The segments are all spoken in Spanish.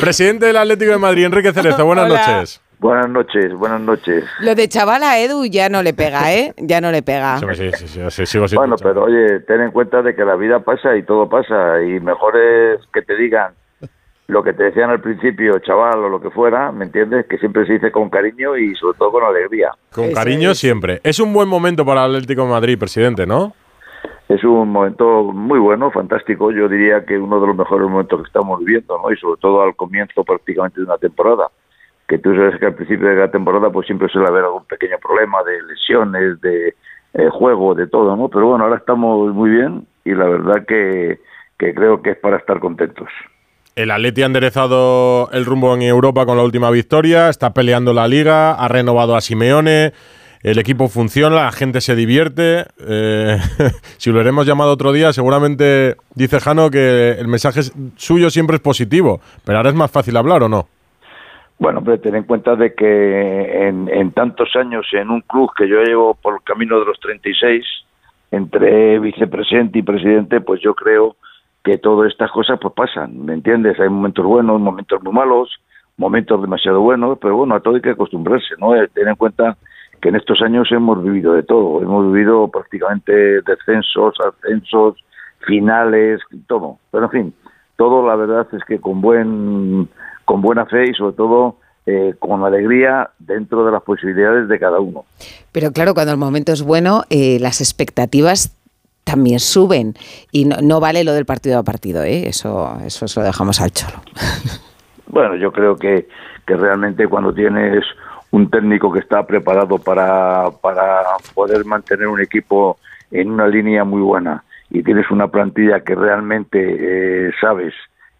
Presidente del Atlético de Madrid, Enrique Cerezo, buenas noches. Buenas noches, buenas noches. Lo de chaval a Edu ya no le pega, ¿eh? Ya no le pega. Sí, sí, sí, sí, sigo bueno, pero oye, ten en cuenta de que la vida pasa y todo pasa y mejor es que te digan lo que te decían al principio, chaval o lo que fuera, ¿me entiendes? Que siempre se dice con cariño y sobre todo con alegría. Con cariño siempre. Es un buen momento para el Atlético de Madrid, presidente, ¿no? Es un momento muy bueno, fantástico. Yo diría que uno de los mejores momentos que estamos viviendo, ¿no? Y sobre todo al comienzo prácticamente de una temporada. Que tú sabes que al principio de la temporada pues siempre suele haber algún pequeño problema de lesiones, de eh, juego, de todo, ¿no? Pero bueno, ahora estamos muy bien y la verdad que, que creo que es para estar contentos. El Atleti ha enderezado el rumbo en Europa con la última victoria, está peleando la liga, ha renovado a Simeone, el equipo funciona, la gente se divierte. Eh, si lo haremos llamado otro día, seguramente dice Jano que el mensaje suyo siempre es positivo, pero ahora es más fácil hablar o no. Bueno, pero ten en cuenta de que en, en tantos años en un club que yo llevo por el camino de los 36, entre vicepresidente y presidente, pues yo creo que todas estas cosas pues pasan, ¿me entiendes? Hay momentos buenos, momentos muy malos, momentos demasiado buenos, pero bueno, a todo hay que acostumbrarse, ¿no? Eh, ten en cuenta que en estos años hemos vivido de todo, hemos vivido prácticamente descensos, ascensos, finales, todo. Pero en fin, todo la verdad es que con buen con buena fe y sobre todo eh, con alegría dentro de las posibilidades de cada uno. Pero claro, cuando el momento es bueno, eh, las expectativas también suben. Y no, vale lo del partido a partido, ¿eh? eso, eso se lo dejamos al cholo. Bueno, yo creo que, que realmente cuando tienes un técnico que está preparado para, para poder mantener un equipo en una línea muy buena y tienes una plantilla que realmente eh, sabes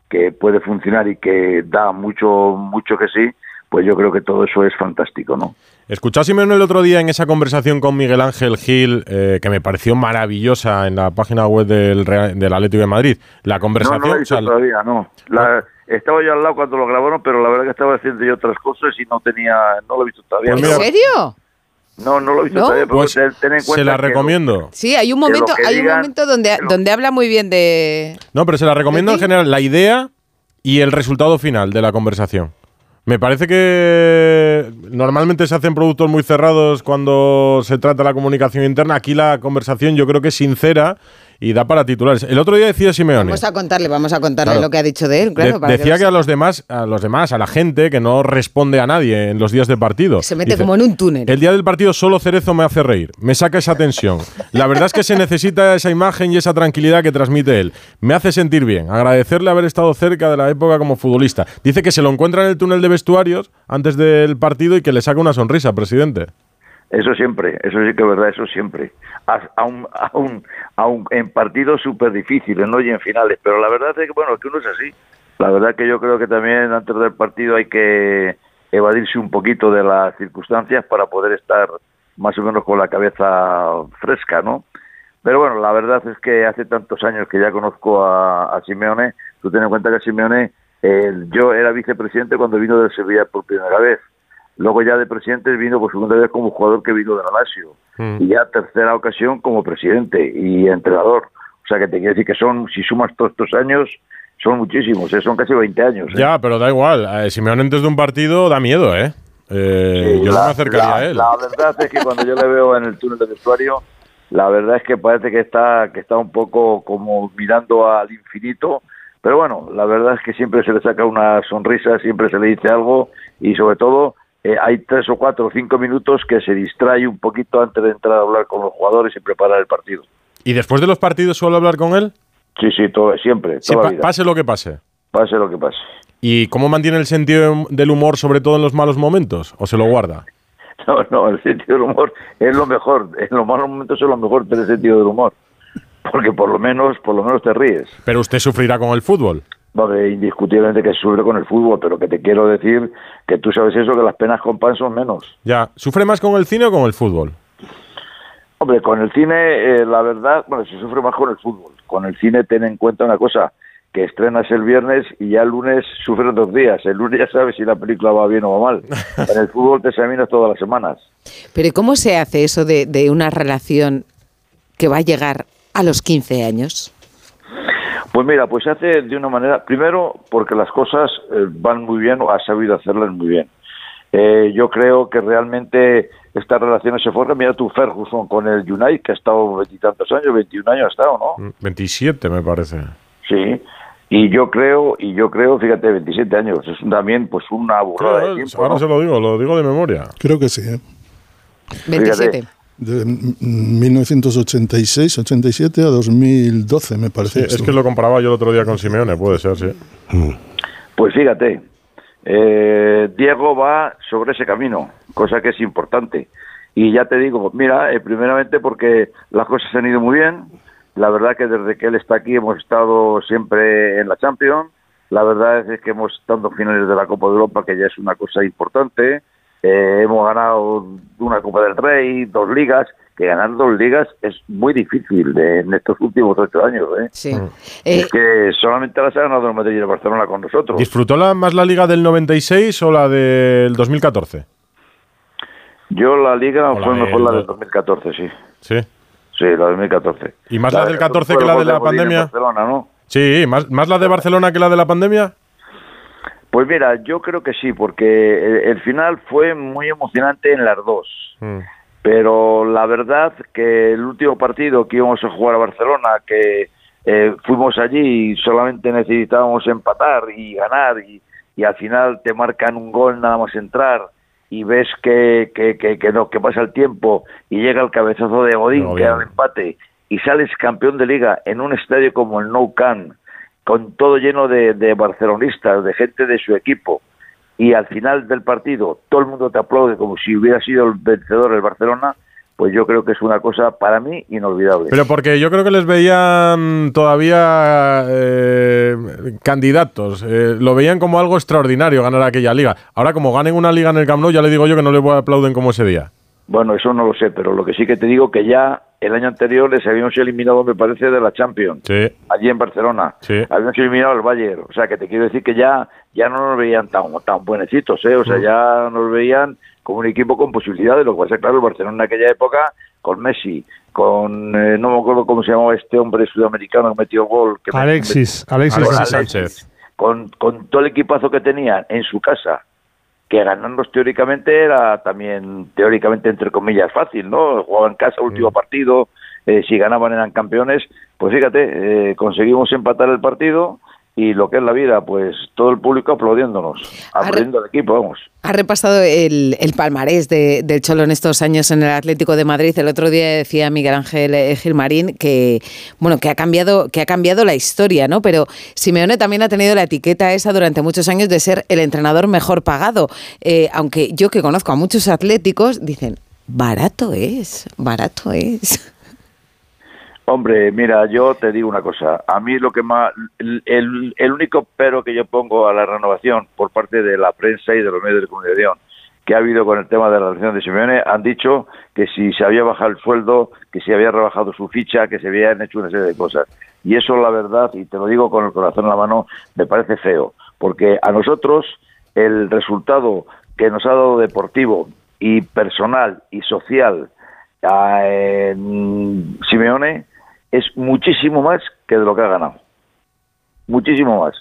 que puede funcionar y que da mucho mucho que sí, pues yo creo que todo eso es fantástico, ¿no? Simeone el otro día en esa conversación con Miguel Ángel Gil, eh, que me pareció maravillosa en la página web del, del Atlético de Madrid. La conversación... No, no lo todavía, no. Estaba yo al lado cuando lo grabaron, pero la verdad que estaba haciendo yo otras cosas y no tenía... No lo he visto todavía. Pues ¿En serio? No, no lo he visto todavía, pues se la recomiendo. sí, hay un momento, hay un momento donde, donde habla muy bien de... No, pero se la recomiendo en general la idea y el resultado final de la conversación. Me parece que normalmente se hacen productos muy cerrados cuando se trata de la comunicación interna. Aquí la conversación yo creo que es sincera y da para titulares. El otro día decía Simeone. Vamos a contarle, vamos a contarle lo que ha dicho de él, claro. decía que, a los demás, a los demás, a la gente que no responde a nadie en los días de partido. Se mete como en un túnel. El día del partido solo Cerezo me hace reír, me saca esa tensión. La verdad es que se necesita esa imagen y esa tranquilidad que transmite él. Me hace sentir bien, agradecerle haber estado cerca de la época como futbolista. Dice que se lo encuentra en el túnel de vestuarios antes del partido y que le saca una sonrisa, presidente. Eso siempre, eso sí que es verdad, eso siempre. Aún, aún, aún en partidos súper difíciles, ¿no? Y en finales, pero la verdad es que, bueno, que uno es así. La verdad que yo creo que también antes del partido hay que evadirse un poquito de las circunstancias para poder estar más o menos con la cabeza fresca, ¿no? Pero bueno, la verdad es que hace tantos años que ya conozco a, Simeone, tú ten en cuenta que Simeone, yo era vicepresidente cuando vino de Sevilla por primera vez Luego ya de presidente vino por segunda vez como jugador que vino de la Lazio. Mm. Y ya tercera ocasión como presidente y entrenador. O sea que te quiero decir que son, si sumas todos estos años, son muchísimos, ¿eh? son casi 20 años. ¿eh? Ya, pero da igual. Eh, Simeone antes de un partido da miedo, ¿eh? eh yo no me acercaría a él. La verdad es que cuando yo le veo en el túnel de vestuario, la verdad es que parece que está, que está un poco como mirando al infinito. Pero bueno, la verdad es que siempre se le saca una sonrisa, siempre se le dice algo y sobre todo eh, hay tres o cuatro o cinco minutos que se distrae un poquito antes de entrar a hablar con los jugadores y preparar el partido. ¿Y después de los partidos suele hablar con él? Sí, sí, todo, siempre. Pase lo que pase. Pase lo que pase. ¿Y cómo mantiene el sentido del humor, sobre todo en los malos momentos? ¿O se lo guarda? No, no, el sentido del humor es lo mejor. En los malos momentos es lo mejor tener el sentido del humor. Porque por lo menos, por lo menos te ríes. Pero usted sufrirá con el fútbol indiscutiblemente que sufre con el fútbol, pero que te quiero decir que tú sabes eso, que las penas con pan son menos. Ya, ¿sufre más con el cine o con el fútbol? Hombre, con el cine, eh, la verdad, bueno, se sufre más con el fútbol. Con el cine ten en cuenta una cosa, que estrenas el viernes y ya el lunes sufres dos días. El lunes ya sabes si la película va bien o va mal. En el fútbol te examinas todas las semanas. Pero ¿cómo se hace eso de, de una relación que va a llegar a los 15 años? Pues mira, pues se hace de una manera, primero porque las cosas eh, van muy bien o ha sabido hacerlas muy bien. Eh, yo creo que realmente estas relaciones se forjan. Mira tú, Ferguson con el United, que ha estado veintitantos años, 21 años ha estado, ¿no? 27 me parece. Sí. Y yo creo, y yo creo, fíjate, 27 años, es también pues una burrada Claro, de tiempo, ahora ¿no? se lo digo, lo digo de memoria. Creo que sí, ¿eh? 27. De mm, 1986, 87 a 2012, me Sí, parece. es que lo comparaba yo el otro día con Simeone, puede ser, sí. Pues fíjate, eh, Diego va sobre ese camino, cosa que es importante. Y ya te digo, mira, eh, primeramente porque las cosas han ido muy bien. La verdad que desde que él está aquí hemos estado siempre en la Champions. La verdad es que hemos estado en finales de la Copa de Europa, que ya es una cosa importante. Eh, hemos ganado una Copa del Rey, dos ligas, que ganar dos ligas es muy difícil de- en estos últimos ocho años. ¿eh? Sí. Eh, es que solamente las ha ganado el Madrid y el Barcelona con nosotros. ¿Disfrutó la, más la liga del 96 o la del 2014? Yo la liga O la fue mejor la del 2014, sí. Sí. Sí, la del 2014. ¿Y más la del 14 que la de la pandemia? Barcelona, ¿no? Sí, más, más la de Barcelona que la de la pandemia. Pues mira, yo creo que sí, porque el, el final fue muy emocionante en las dos. Mm. Pero la verdad que el último partido que íbamos a jugar a Barcelona, que eh, fuimos allí y solamente necesitábamos empatar y ganar y, y al final te marcan un gol nada más entrar y ves que, que, que, que no, que pasa el tiempo y llega el cabezazo de Godín, De Godín. que era el empate y sales campeón de liga en un estadio como el Nou Camp con todo lleno de, barcelonistas, de gente de su equipo y al final del partido todo el mundo te aplaude como si hubiera sido el vencedor el Barcelona, pues yo creo que es una cosa para mí inolvidable. Pero porque yo creo que les veían todavía eh, candidatos. eh, lo veían como algo extraordinario ganar aquella liga. Ahora, como ganen una liga en el Camp Nou, ya le digo yo que no les aplauden como ese día. Bueno, eso no lo sé, pero lo que sí que te digo que ya el año anterior les habíamos eliminado, me parece, de la Champions, Sí. allí en Barcelona. Sí. Habíamos eliminado al Bayern, o sea que te quiero decir que ya ya no nos veían tan tan buenecitos, ¿eh? o sea, ya nos veían como un equipo con posibilidades, lo que pasa es claro, el Barcelona en aquella época, con Messi, con, eh, no me acuerdo cómo se llamaba este hombre sudamericano que metió gol. Que Alexis, Alexis. Con Alexis Alexis, Sánchez. Con, con todo el equipazo que tenían en su casa, que ganarnos teóricamente era también, teóricamente, entre comillas, fácil, ¿no? Jugaban en casa, último partido, eh, si ganaban eran campeones. Pues fíjate, eh, conseguimos empatar el partido y lo que es la vida, pues todo el público aplaudiéndonos, aplaudiendo al equipo, vamos. Ha repasado el, el palmarés de- del Cholo en estos años en el Atlético de Madrid. El otro día decía Miguel Ángel eh, Gilmarín que bueno que ha cambiado que ha cambiado la historia, ¿no? Pero Simeone también ha tenido la etiqueta esa durante muchos años de ser el entrenador mejor pagado. Eh, aunque yo que conozco a muchos atléticos dicen barato es, barato es. Hombre, mira, yo te digo una cosa. A mí lo que más, el, el- único pero que yo pongo a la renovación por parte de la prensa y de los medios de comunicación que ha habido con el tema de la relación de Simeone, han dicho que si se había bajado el sueldo, que se había rebajado su ficha, que se habían hecho una serie de cosas. Y eso, la verdad, y te lo digo con el corazón en la mano, me parece feo, porque a nosotros el resultado que nos ha dado deportivo y personal y social a Simeone es muchísimo más que de lo que ha ganado. Muchísimo más.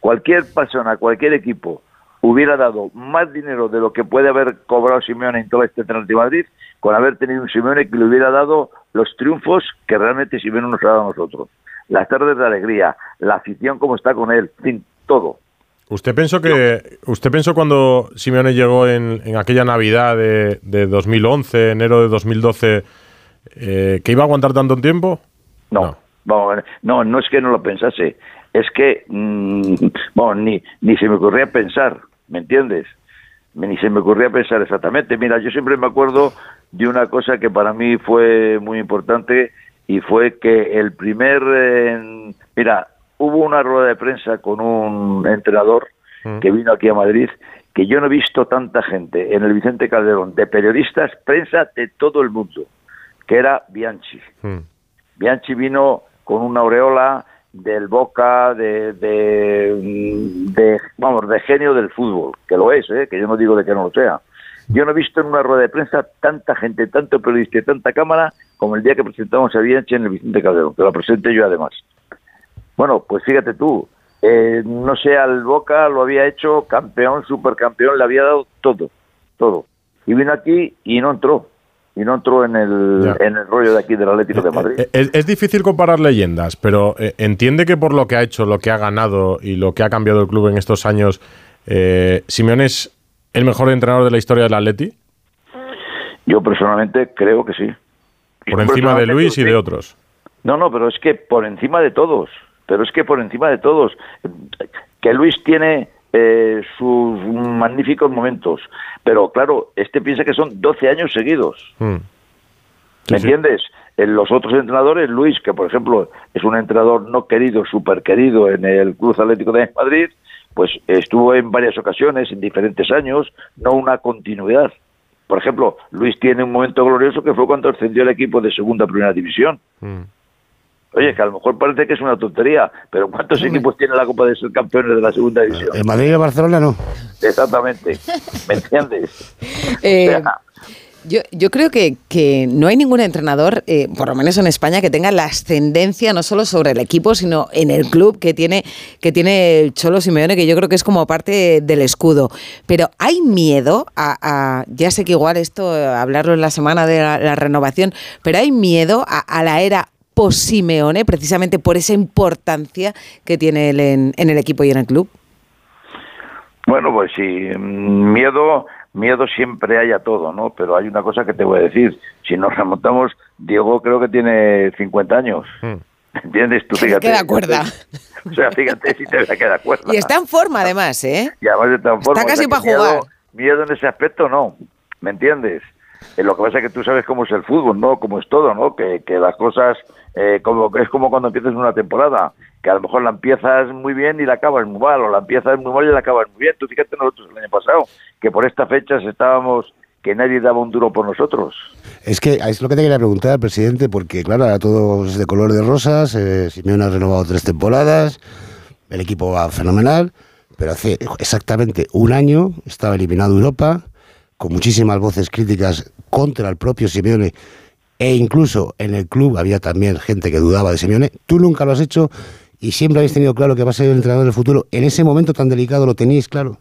Cualquier persona, cualquier equipo hubiera dado más dinero de lo que puede haber cobrado Simeone en todo este Atlético de Madrid con haber tenido un Simeone que le hubiera dado los triunfos que realmente Simeone nos ha dado a nosotros. Las tardes de alegría, la afición como está con él, fin, todo. ¿Usted pensó que usted pensó cuando Simeone llegó en, en aquella Navidad de, de 2011, enero de 2012, eh, que iba a aguantar tanto tiempo? No, No. vamos a ver, no, no es que no lo pensase, es que, mm, bueno, ni, ni se me ocurría pensar, ¿me entiendes? Ni se me ocurría pensar exactamente. Mira, yo siempre me acuerdo de una cosa que para mí fue muy importante y fue que el primer, eh, mira, hubo una rueda de prensa con un entrenador Mm. que vino aquí a Madrid que yo no he visto tanta gente en el Vicente Calderón, de periodistas, prensa de todo el mundo, que era Bianchi. Mm. Bianchi vino con una aureola del Boca, de, de, de, vamos, de genio del fútbol, que lo es, ¿eh? que yo no digo de que no lo sea. Yo no he visto en una rueda de prensa tanta gente, tanto periodista y tanta cámara como el día que presentamos a Bianchi en el Vicente Calderón, que lo presenté yo además. Bueno, pues fíjate tú, eh, no sé, al Boca lo había hecho campeón, supercampeón, le había dado todo, todo. Y vino aquí y no entró. Y no entró en el, en el rollo de aquí del Atlético de Madrid. Eh, es, es, difícil comparar leyendas, pero eh, entiende que por lo que ha hecho, lo que ha ganado y lo que ha cambiado el club en estos años, eh, Simeone es el mejor entrenador de la historia del Atleti. Yo personalmente creo que sí. Por encima de Luis y de otros. No, no, pero es que por encima de todos. Pero es que por encima de todos. Que Luis tiene eh, sus magníficos momentos. Pero claro, este piensa que son 12 años seguidos. Mm. Sí, ¿Me sí. entiendes? En los otros entrenadores, Luis, que por ejemplo es un entrenador no querido, súper querido en el Club Atlético de Madrid, pues estuvo en varias ocasiones, en diferentes años, no una continuidad. Por ejemplo, Luis tiene un momento glorioso que fue cuando ascendió el equipo de segunda a primera división. Mm. Oye, que a lo mejor parece que es una tontería, pero ¿cuántos equipos tiene la Copa de ser campeones de la segunda división? En Madrid y en Barcelona no. Exactamente. ¿Me entiendes? Eh, O sea, Yo, yo creo que, que no hay ningún entrenador, eh, por lo menos en España, que tenga la ascendencia no solo sobre el equipo, sino en el club que tiene, que tiene el Cholo Simeone, que yo creo que es como parte del escudo. Pero hay miedo a, a- ya sé que igual esto, hablarlo en la semana de la, la renovación, pero hay miedo a, a la era post-Simeone, precisamente por esa importancia que tiene él en, en el equipo y en el club. Bueno, pues sí, mm, miedo, miedo siempre hay a todo, ¿no? Pero hay una cosa que te voy a decir. Si nos remontamos, Diego creo que tiene 50 años. Mm. ¿Entiendes? Tú fíjate. queda cuerda. O sea, fíjate si te queda cuerda. Y está en forma, además, ¿eh? Y además de tal forma, Está casi o sea, que para miedo- jugar. Miedo en ese aspecto no, ¿me entiendes? Eh, lo que pasa es que tú sabes cómo es el fútbol, ¿no? Cómo es todo, ¿no? Que, que las cosas, eh, como es como cuando empiezas una temporada, que a lo mejor la empiezas muy bien y la acabas muy mal, o la empiezas muy mal y la acabas muy bien. Tú fíjate nosotros el año pasado, que por estas fechas estábamos, que nadie daba un duro por nosotros. Es que es lo que te quería preguntar, presidente, porque claro, ahora todo es de color de rosas. Eh, ha renovado tres temporadas, el equipo va fenomenal, pero hace exactamente un año estaba eliminado Europa, con muchísimas voces críticas contra el propio Simeone, e incluso en el club había también gente que dudaba de Simeone. Tú nunca lo has hecho y siempre habéis tenido claro que va a ser el entrenador del futuro. En ese momento tan delicado lo teníais claro.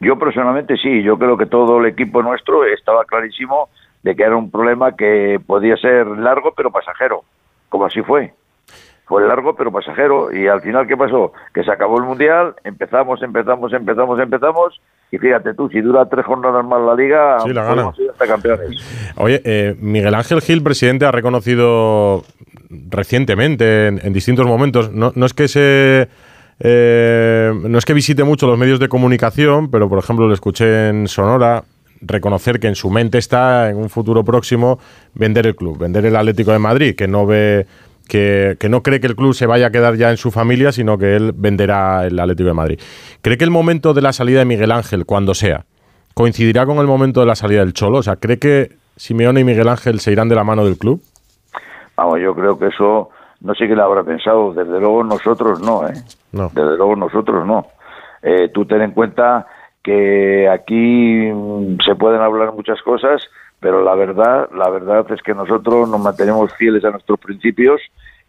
Yo personalmente sí, yo creo que todo el equipo nuestro estaba clarísimo de que era un problema que podía ser largo pero pasajero, como así fue. Fue largo pero pasajero y al final ¿qué pasó? Que se acabó el Mundial, empezamos, empezamos, empezamos, empezamos y fíjate tú, si dura tres jornadas más la liga, Sí, la gana. hasta campeones. Oye, eh, Miguel Ángel Gil, presidente, ha reconocido recientemente, en, en distintos momentos, no, no es que se... eh, no es que visite mucho los medios de comunicación, pero por ejemplo le escuché en Sonora reconocer que en su mente está en un futuro próximo vender el club, vender el Atlético de Madrid, que no ve que, que no cree que el club se vaya a quedar ya en su familia, sino que él venderá el Atlético de Madrid. ¿Cree que el momento de la salida de Miguel Ángel, cuando sea, coincidirá con el momento de la salida del Cholo? O sea, ¿cree que Simeone y Miguel Ángel se irán de la mano del club? Vamos, yo creo que eso no sé quién lo habrá pensado, desde luego nosotros no, ¿eh? No. Desde luego nosotros no. Eh, tú ten en cuenta que aquí mm, se pueden hablar muchas cosas, pero la verdad, la verdad es que nosotros nos mantenemos fieles a nuestros principios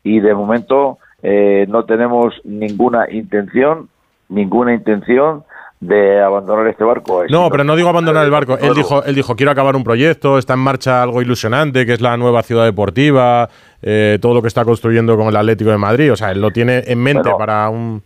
y de momento eh, no tenemos ninguna intención, ninguna intención de abandonar este barco. No, pero no digo abandonar el barco. Él dijo, él dijo, quiero acabar un proyecto, está en marcha algo ilusionante, que es la nueva ciudad deportiva, eh, todo lo que está construyendo con el Atlético de Madrid. O sea, él lo tiene en mente Bueno. para un...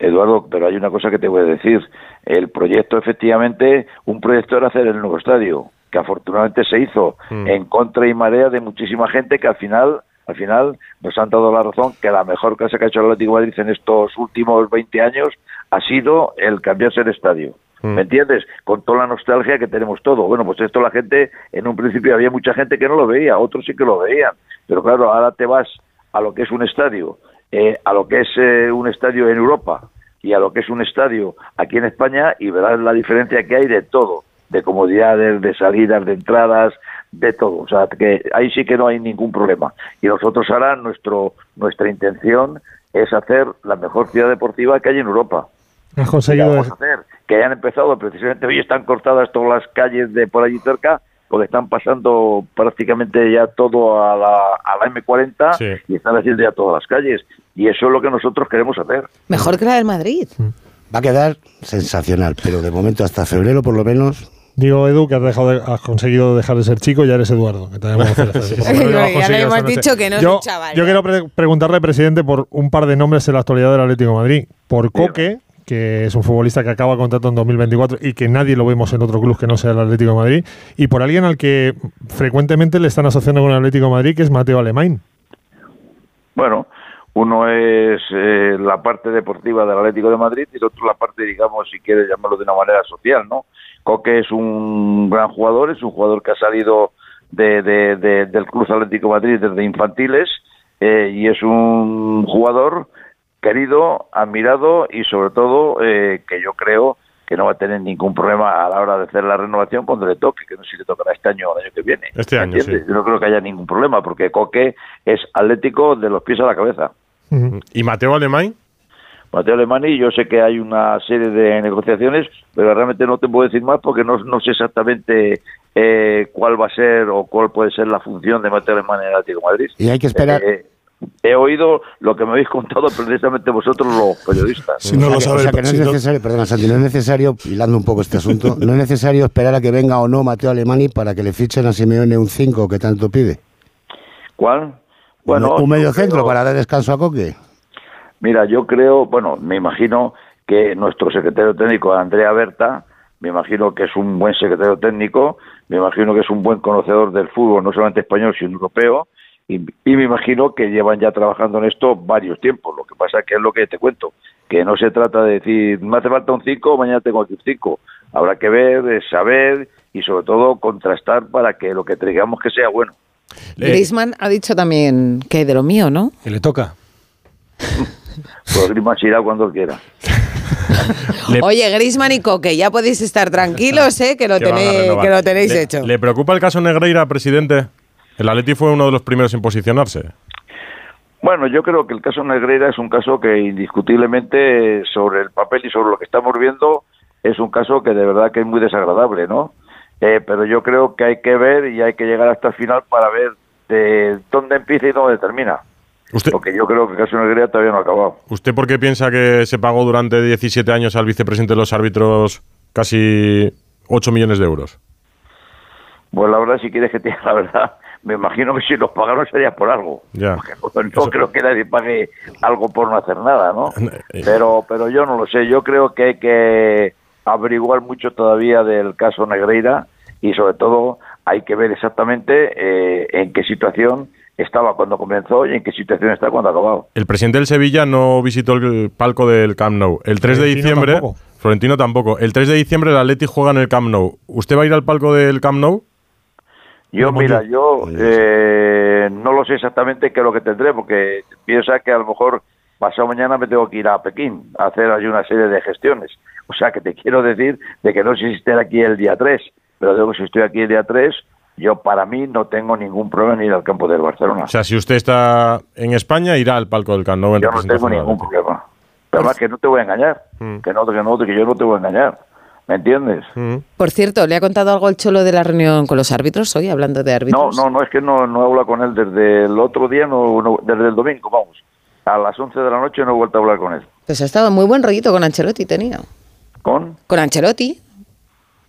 Eduardo, pero hay una cosa que te voy a decir. El proyecto, efectivamente, un proyecto era hacer el nuevo estadio, que afortunadamente se hizo Mm. en contra y marea de muchísima gente que al final, al final nos han dado la razón que la mejor cosa que ha hecho el Atlético de Madrid en estos últimos 20 años ha sido el cambiarse el estadio. Mm. ¿Me entiendes? Con toda la nostalgia que tenemos todo. Bueno, pues esto la gente, en un principio había mucha gente que no lo veía, otros sí que lo veían. Pero claro, ahora te vas a lo que es un estadio, eh, a lo que es eh, un estadio en Europa y a lo que es un estadio aquí en España y verás la diferencia que hay de todo, de comodidades, de salidas, de entradas, de todo. O sea, que ahí sí que no hay ningún problema. Y nosotros ahora nuestro, nuestra intención es hacer la mejor ciudad deportiva que hay en Europa. Has ¿Qué conseguido vamos a hacer? Que hayan empezado precisamente hoy están cortadas todas las calles de por allí cerca porque están pasando prácticamente ya todo a la, a la M40 Sí. y están haciendo ya todas las calles y eso es lo que nosotros queremos hacer. Mejor que la del Madrid. Va a quedar sensacional, pero de momento hasta febrero por lo menos Digo, Edu, que has, dejado de- has conseguido dejar de ser chico, ya eres Eduardo. Que te has Ya le hemos noche. dicho que no es yo, un chaval, Yo ya. quiero pre- preguntarle, presidente, por un par de nombres en la actualidad del Atlético de Madrid. Por Coque, que es un futbolista que acaba contrato en 2024 y que nadie lo vemos en otro club que no sea el Atlético de Madrid. Y por alguien al que frecuentemente le están asociando con el Atlético de Madrid, que es Mateo Alemán. Bueno, uno es eh, la parte deportiva del Atlético de Madrid y el otro la parte, digamos, si quieres llamarlo de una manera social, ¿no? Coque es un gran jugador, es un jugador que ha salido de, de- de- del Club Atlético Madrid desde infantiles eh, y es un jugador querido, admirado y sobre todo eh, que yo creo que no va a tener ningún problema a la hora de hacer la renovación cuando le toque, que no sé si le tocará este año o el año que viene. Este ¿Me año, sí. Yo no creo que haya ningún problema porque Coque es atlético de los pies a la cabeza. ¿Y Mateo Alemán? Mateo Alemani, yo sé que hay una serie de negociaciones, pero realmente no te puedo decir más porque no, no sé exactamente eh, cuál va a ser o cuál puede ser la función de Mateo Alemani en el Atlético de Madrid. Y hay que esperar. Eh, he oído lo que me habéis contado precisamente vosotros los periodistas. Si no o lo sea, sabe que, o sea el que no es necesario, perdona Santi, no es necesario, hilando un poco este asunto, no es necesario esperar a que venga o no Mateo Alemani para que le fichen a Simeone un 5 que tanto pide. ¿Cuál? Bueno, un medio centro creo- para dar descanso a Coque. Mira, yo creo, bueno, me imagino que nuestro secretario técnico, Andrea Berta, me imagino que es un buen secretario técnico, me imagino que es un buen conocedor del fútbol, no solamente español, sino europeo, y, y me imagino que llevan ya trabajando en esto varios tiempos. Lo que pasa que es lo que te cuento, que no se trata de decir, me hace falta un 5, mañana tengo aquí un 5. Habrá que ver, eh, saber y sobre todo contrastar para que lo que traigamos que sea bueno. Griezmann ha dicho también que de lo mío, ¿no? Que le toca. Pues Griezmann se irá cuando quiera. Le- Oye, Griezmann y Coque, ya podéis estar tranquilos, ¿eh? Que lo, tenéis, que lo tenéis Le- hecho. ¿Le preocupa el caso Negreira, presidente? El Atleti fue uno de los primeros en posicionarse. Bueno, yo creo que el caso Negreira es un caso que indiscutiblemente sobre el papel y sobre lo que estamos viendo es un caso que de verdad que es muy desagradable, ¿no? Eh, pero yo creo que hay que ver y hay que llegar hasta el final para ver de dónde empieza y dónde termina. ¿Usted, Porque yo creo que el caso Negreira todavía no ha acabado. ¿Usted por qué piensa que se pagó durante 17 años al vicepresidente de los árbitros casi 8 millones de euros? Pues la verdad, si quieres que te diga la verdad, me imagino que si los pagaron sería por algo. Ya. Porque no, no creo que nadie pague algo por no hacer nada, ¿no? Eh, Pero, pero yo no lo sé. Yo creo que hay que averiguar mucho todavía del caso Negreira y sobre todo hay que ver exactamente eh, en qué situación estaba cuando comenzó y en qué situación está cuando ha acabado. El presidente del Sevilla no visitó el palco del Camp Nou. El 3 de diciembre, tampoco. Florentino tampoco. El 3 de diciembre el Atleti juega en el Camp Nou. ¿Usted va a ir al palco del Camp Nou? Yo, mira, yo. eh, no lo sé exactamente qué es lo que tendré, porque piensa que a lo mejor pasado mañana me tengo que ir a Pekín a hacer allí una serie de gestiones. O sea, que te quiero decir de que no sé si estar aquí el día 3, pero digo que si estoy aquí el día 3, yo para mí no tengo ningún problema en ir al campo del Barcelona. O sea, si usted está en España, irá al palco del Camp Nou. en yo no tengo ningún problema. Pero además que no te voy a engañar, Mm. que no, que no, que yo no te voy a engañar. ¿Me entiendes? Mm. Por cierto, ¿le ha contado algo el Cholo de la reunión con los árbitros hoy, hablando de No, árbitros? no, no, es que no, no he hablado con él desde el otro día, no, no- desde el domingo, vamos. A las 11 de la noche no he vuelto a hablar con él. Pues ha estado muy buen rollito con Ancelotti, tenía. ¿Con? Con Ancelotti.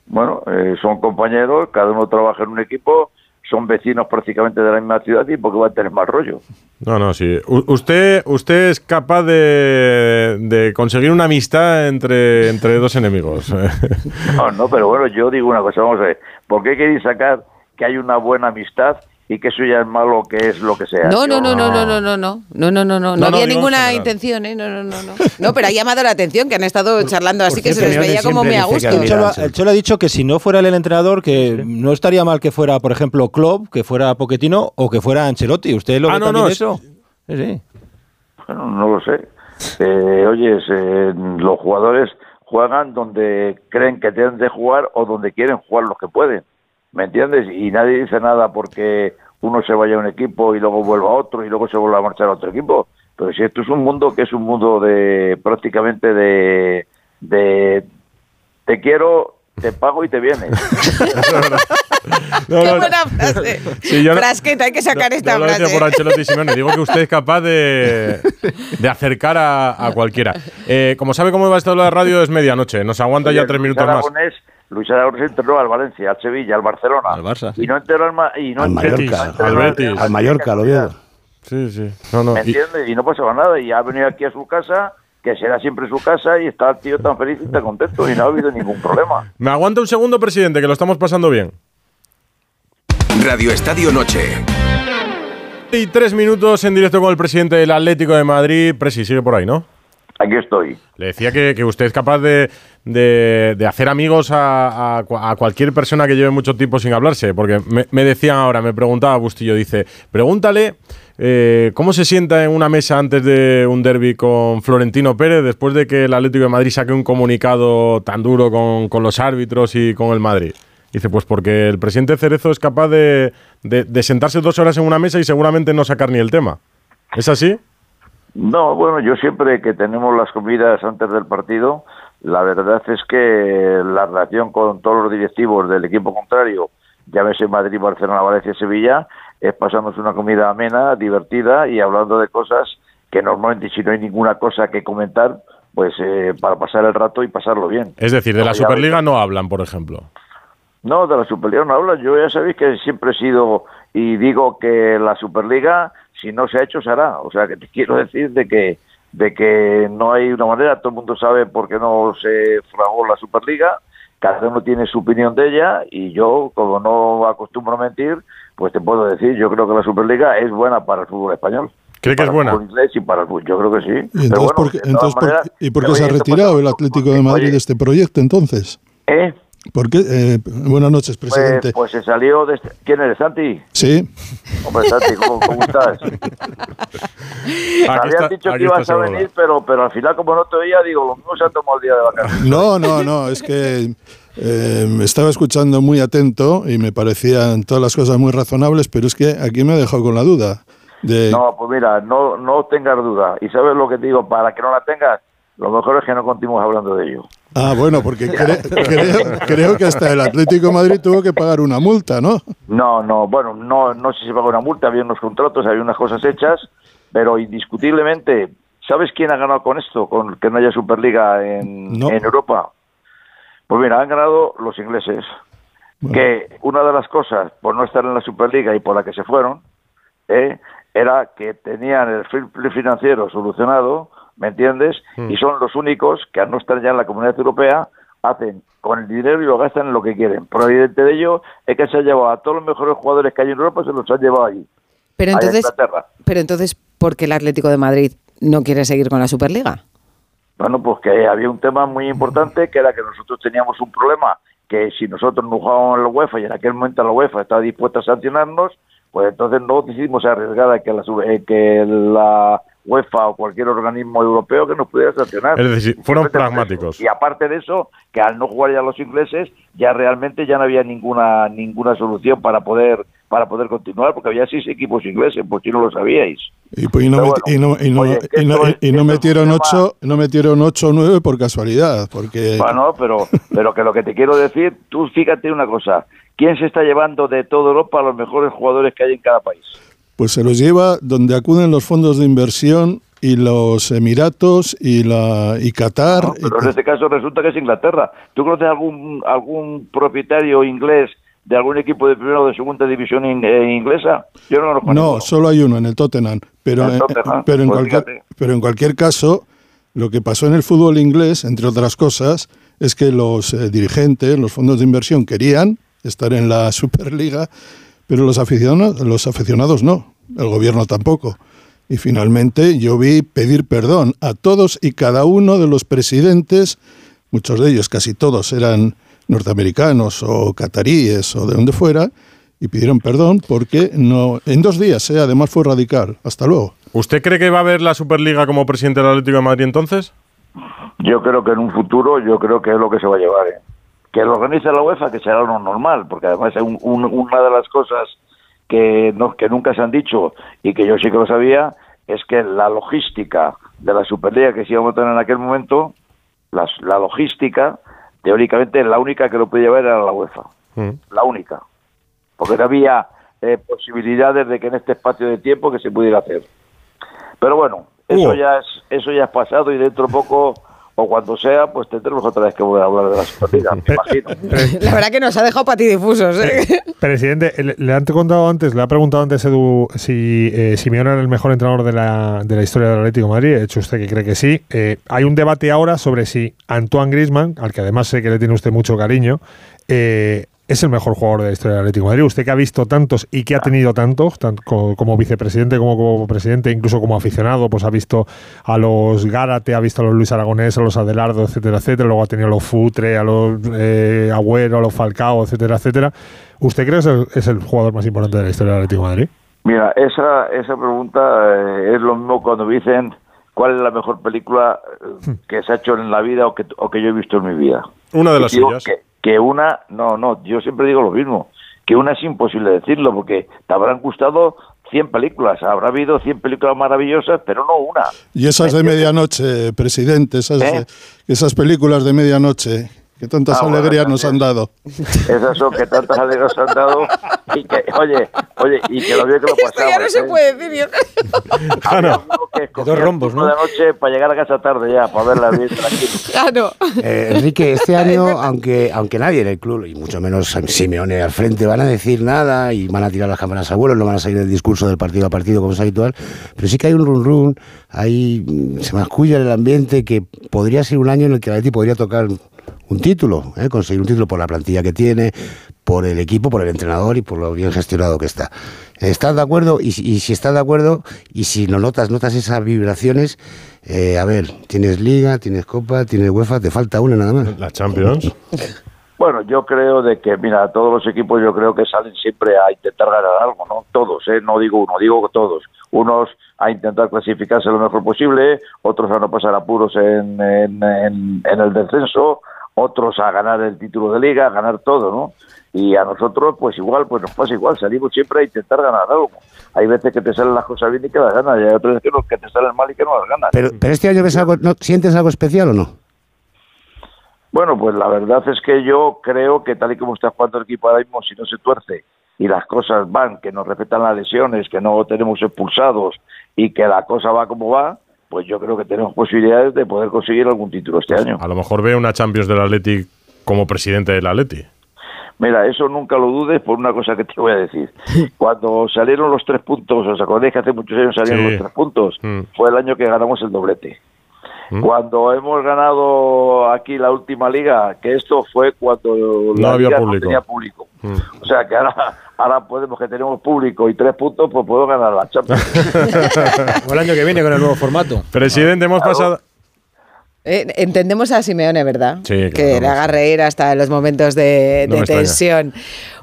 Bueno, eh, son compañeros, cada uno trabaja en un equipo, son vecinos prácticamente de la misma ciudad y porque va a tener más rollo. No, no, sí. U- usted, usted es capaz de, de conseguir una amistad entre, entre dos enemigos. No, no, pero bueno, yo digo una cosa, vamos a ver, ¿por qué queréis sacar que hay una buena amistad y que eso ya es malo que es lo que sea? No, no, no, no, no, no, no, no, no, no, no, no, no no, había ninguna intención, ¿eh? No, no, no, no. No, pero ha llamado la atención que han estado charlando así que se les veía como muy a gusto. El Cholo, ha dicho que si no fuera el entrenador, que no estaría mal que fuera, por ejemplo, Klopp, que fuera Pochettino o que fuera Ancelotti. ¿Usted lo Ah, ve no, también no, eso? Sí. Bueno, no lo sé. Eh, oye, eh, los jugadores juegan donde creen que tienen de jugar o donde quieren jugar los que pueden. ¿Me entiendes? Y nadie dice nada porque uno se vaya a un equipo y luego vuelva a otro y luego se vuelva a marchar a otro equipo. Pero si esto es un mundo que es un mundo de prácticamente de, de te quiero, te pago y te vienes. No, Qué no, buena frase. Sí, yo no- Frasqueta, hay que sacar esta no lo frase. por Ancelotti y Simeone, digo que usted es capaz de, de acercar a, a cualquiera. Eh, como sabe cómo va esto de la radio, es medianoche. Nos aguanta ya tres Luis minutos más. Luis Aragonés entrenó al Valencia, al Sevilla, al Barcelona. Al Barça, sí. Y no entrenó al, Ma- y no Al Mallorca. no Al Betis. Al Mallorca, lo veo. Sí, sí. No, no. ¿Me y- entiendes? Y no pasaba nada. Y ha venido aquí a su casa, que será siempre su casa, y está el tío tan feliz y tan contento. Y no ha habido ningún problema. Me aguanta un segundo, presidente, que lo estamos pasando bien. Radio Estadio Noche. Y tres minutos en directo con el presidente del Atlético de Madrid. Presi, sigue por ahí, ¿no? Aquí estoy. Le decía que, que usted es capaz de, de- hacer amigos a, a cua- a cualquier persona que lleve mucho tiempo sin hablarse. Porque me, decían ahora, me preguntaba Bustillo, dice, pregúntale eh, cómo se sienta en una mesa antes de un derby con Florentino Pérez después de que el Atlético de Madrid saque un comunicado tan duro con, los árbitros y con el Madrid. Dice, pues porque el presidente Cerezo es capaz de sentarse dos horas en una mesa y seguramente no sacar ni el tema. ¿Es así? No, bueno, yo siempre que tenemos las comidas antes del partido, la verdad es que la relación con todos los directivos del equipo contrario, llámese Madrid, Barcelona, Valencia, Sevilla, es pasarnos una comida amena, divertida y hablando de cosas que normalmente si no hay ninguna cosa que comentar, pues eh, para pasar el rato y pasarlo bien. Es decir, de la Superliga no hablan, por ejemplo. No, de la Superliga no habla. Yo ya sabéis que siempre he sido y digo que la Superliga, si no se ha hecho, se hará. O sea, que te quiero decir de que de que no hay una manera. Todo el mundo sabe por qué no se fragó la Superliga. Cada uno tiene su opinión de ella y yo, como no acostumbro a mentir, pues te puedo decir, yo creo que la Superliga es buena para el fútbol español. ¿Cree que es Para el buena? fútbol inglés y para el fútbol. Yo creo que sí. ¿Y Pero entonces, bueno, por qué, entonces por- ¿y por qué se ha retirado el Atlético de Madrid de este proyecto entonces? ¿eh? ¿Por qué? Eh, buenas noches, Pues, presidente. pues se salió de... este- ¿Quién eres, Santi? Sí, Hombre, Santi, ¿cómo, cómo estás? Aquí Habías está- dicho que ibas a venir, pero, pero al final, como no te oía, digo, lo mismo se ha tomado el día de vacaciones. no, no, no, es que eh, me estaba escuchando muy atento y me parecían todas las cosas muy razonables, pero es que aquí me ha dejado con la duda. De, No, pues mira, no, no tengas duda. Y sabes lo que te digo, para que no la tengas, lo mejor es que no continuemos hablando de ello. Ah, bueno, porque cre- creo, creo que hasta el Atlético de Madrid tuvo que pagar una multa, ¿no? No, no, bueno, no, no sé si se pagó una multa, había unos contratos, había unas cosas hechas, pero indiscutiblemente, ¿sabes quién ha ganado con esto? Con que no haya Superliga en, No. en Europa. Pues mira, han ganado los ingleses. Que una de las cosas, por no estar en la Superliga y por la que se fueron, ¿eh? era que tenían el play financiero solucionado, ¿me entiendes? Y son los únicos que al no estar ya en la comunidad europea hacen con el dinero y lo gastan en lo que quieren. Pero evidente de ello es que se han llevado a todos los mejores jugadores que hay en Europa, se los han llevado allí, Pero entonces, Inglaterra. pero entonces, ¿por qué el Atlético de Madrid no quiere seguir con la Superliga? Bueno, pues que había un tema muy importante que era que nosotros teníamos un problema que si nosotros no jugábamos en la UEFA y en aquel momento la UEFA estaba dispuesta a sancionarnos, pues entonces no decidimos arriesgar a que la, eh, que la UEFA o cualquier organismo europeo que nos pudiera sancionar. Es decir, fueron por pragmáticos. Y aparte de eso, que al no jugar ya los ingleses, ya realmente ya no había ninguna ninguna solución para poder para poder continuar, porque había seis equipos ingleses, pues si no lo sabíais. Y, pues, y no, metieron ocho, no metieron ocho o nueve por casualidad, porque Bueno, pero, pero que lo que te quiero decir, tú fíjate una cosa, ¿quién se está llevando de toda Europa a los mejores jugadores que hay en cada país? Pues se los lleva donde acuden los fondos de inversión y los Emiratos y la y Qatar. Pero en este caso resulta que es Inglaterra. ¿Tú conoces algún algún propietario inglés de algún equipo de primera o de segunda división in- eh, inglesa? Yo no lo conozco. no, solo hay uno en el Tottenham, pero En eh, pero pues cualquier fíjate. pero en cualquier caso lo que pasó en el fútbol inglés, entre otras cosas, es que los eh, dirigentes, los fondos de inversión querían estar en la Superliga, pero los aficionados, los aficionados no, el gobierno tampoco. Y finalmente yo vi pedir perdón a todos y cada uno de los presidentes, muchos de ellos, casi todos eran norteamericanos o cataríes o de donde fuera, y pidieron perdón porque no en dos días, ¿eh? además fue radical. Hasta luego. ¿Usted cree que va a haber la Superliga como presidente del Atlético de Madrid entonces? Yo creo que en un futuro, yo creo que es lo que se va a llevar. ¿eh? Que lo organice la UEFA, que será lo normal, porque además es un- un- una de las cosas que, no, que nunca se han dicho y que yo sí que lo sabía, es que la logística de la Superliga que se iba a montar en aquel momento, la, la logística, teóricamente la única que lo podía llevar era la UEFA. Mm. La única. porque no había eh, posibilidades de que en este espacio de tiempo que se pudiera hacer. Pero bueno, eso Hugo. ya es eso ya es pasado y dentro de poco o cuando sea, pues tendremos otra vez que volver a hablar de la Superliga, me imagino. La verdad que nos ha dejado patidifusos. ¿eh? Presidente, le, le han contado antes, le ha preguntado antes Edu si eh, Simeone era el mejor entrenador de la, de la historia del Atlético de Madrid. Ha hecho usted que cree que sí. Eh, hay un debate ahora sobre si Antoine Griezmann, al que además sé que le tiene usted mucho cariño, eh, es el mejor jugador de la historia del Atlético de Madrid. Usted que ha visto tantos y que ha tenido tantos, tanto co- como, vicepresidente como como presidente, incluso como aficionado, pues ha visto a los Gárate, ha visto a los Luis Aragonés, a los Adelardo, etcétera, etcétera. Luego ha tenido a los Futre, a los eh, Agüero, a los Falcao, etcétera, etcétera. ¿Usted cree que es el, es el jugador más importante de la historia del Atlético de Madrid? Mira, esa, esa pregunta eh, es lo mismo cuando me dicen cuál es la mejor película eh, que se ha hecho en la vida o que, o que yo he visto en mi vida. Una de Y las suyas. Que, que una, no, no, yo siempre digo lo mismo, que una es imposible decirlo, porque te habrán gustado 100 películas, habrá habido 100 películas maravillosas, pero no una. Y esas de medianoche, presidente, esas, ¿Eh? esas películas de medianoche, que tantas Ah, bueno, alegrías nos han dado. Esas son que tantas alegrías han dado y que, oye, oye, y que lo bien que lo Esto ya no pasamos. se ¿eh? puede decir. yo- Jano. Alguno que dos rombos, ¿no? de noche para llegar a casa tarde ya, para verla bien tranquilo. Ah, no. Eh, Enrique, este año, aunque, aunque nadie en el club, y mucho menos Simeone al frente, van a decir nada y van a tirar las cámaras a vuelo, no van a seguir el discurso del partido a partido como es habitual, pero sí que hay un run run, hay, se masculla en el ambiente que podría ser un año en el que el Atleti podría tocar un título, ¿eh? conseguir un título por la plantilla que tiene, por el equipo, por el entrenador y por lo bien gestionado que está. ¿Estás de acuerdo? Y, si- y si estás de acuerdo, y si no notas, notas esas vibraciones, eh, a ver, tienes Liga, tienes Copa, tienes UEFA, te falta una nada más. La Champions. Bueno, yo creo de que, mira, todos los equipos yo creo que salen siempre a intentar ganar algo, ¿no? Todos, ¿eh? No digo uno, digo todos. Unos a intentar clasificarse lo mejor posible, otros a no pasar apuros en, en, en- en el descenso, otros a ganar el título de liga, a ganar todo, ¿no? Y a nosotros, pues igual, pues nos pasa igual, salimos siempre a intentar ganar algo. Hay veces que te salen las cosas bien y que las ganas, y hay otras veces que te salen mal y que no las ganas. Pero, pero este año ves algo, ¿no, ¿sientes algo especial o no? Bueno, pues la verdad es que yo creo que tal y como está jugando el equipo ahora mismo, si no se tuerce y las cosas van, que nos respetan las lesiones, que no tenemos expulsados y que la cosa va como va, pues yo creo que tenemos posibilidades de poder conseguir algún título este año. A lo mejor ve una Champions del Atleti como presidente del Atleti. Mira, eso nunca lo dudes por una cosa que te voy a decir. Cuando salieron los tres puntos, ¿os acordáis que hace muchos años salieron Sí. los tres puntos? Mm. Fue el año que ganamos el doblete. Mm. Cuando hemos ganado aquí la última liga, que esto fue cuando No la había liga público. no tenía público. Mm. O sea que ahora, ahora podemos que tenemos público y tres puntos, pues puedo ganar la Champions. O el año que viene con el nuevo formato. Presidente, hemos pasado. Eh, entendemos a Simeone, ¿verdad? Sí, claro, Que le haga reír hasta en los momentos de, No de me extraña. tensión.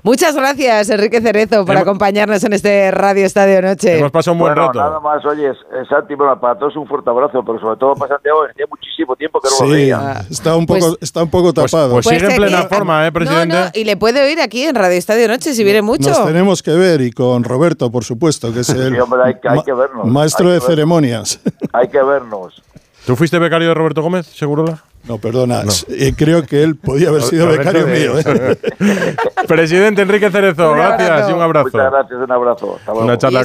Muchas gracias, Enrique Cerezo, por Hemos- acompañarnos en este Radio Estadio Noche. Hemos pasado un buen bueno, rato. nada más, oye, Santi, bueno, para todos un fuerte abrazo, pero sobre todo para Santiago, que hacía muchísimo tiempo que no lo Sí, veía. está un poco, Pues- está un poco Pues- tapado. pues sigue en plena eh, forma, ¿eh, presidente? No, no, y le puede oír aquí en Radio Estadio Noche si viene mucho. Nos tenemos que ver y con Roberto, por supuesto, que es el Sí, hombre, hay que- hay que vernos, maestro hay de que vernos. ceremonias. Hay que vernos. ¿Tú fuiste becario de Roberto Gómez, Segurola? No, perdona, eh, creo que él podía haber sido becario mío. ¿eh? Presidente Enrique Cerezo, gracias y un abrazo. Muchas gracias, un abrazo. Hasta luego. Una charla